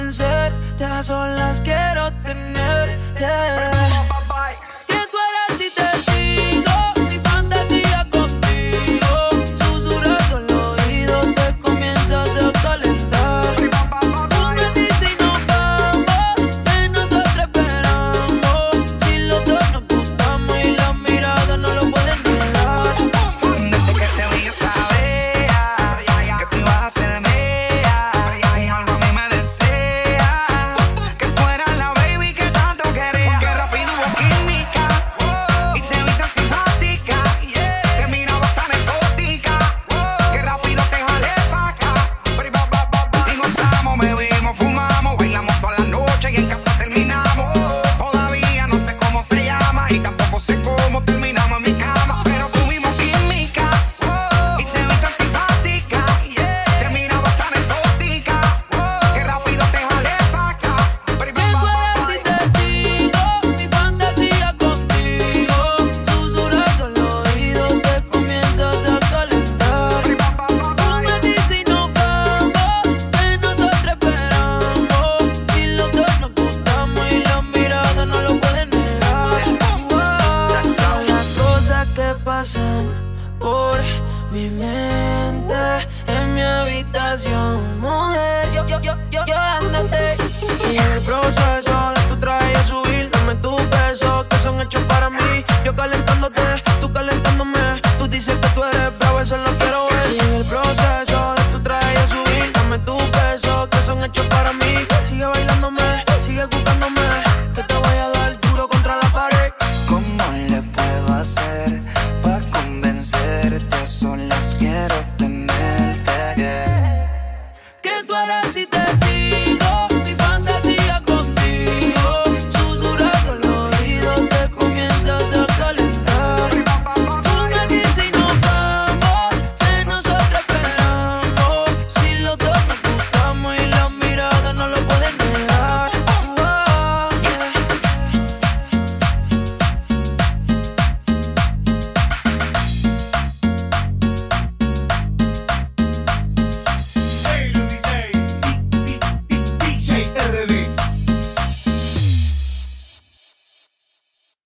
vencer, te a solas quiero tenerte. pasan por mi mente en mi habitación, mujer. Yo, yo, yo, yo, yo andate y el proceso. si te digo de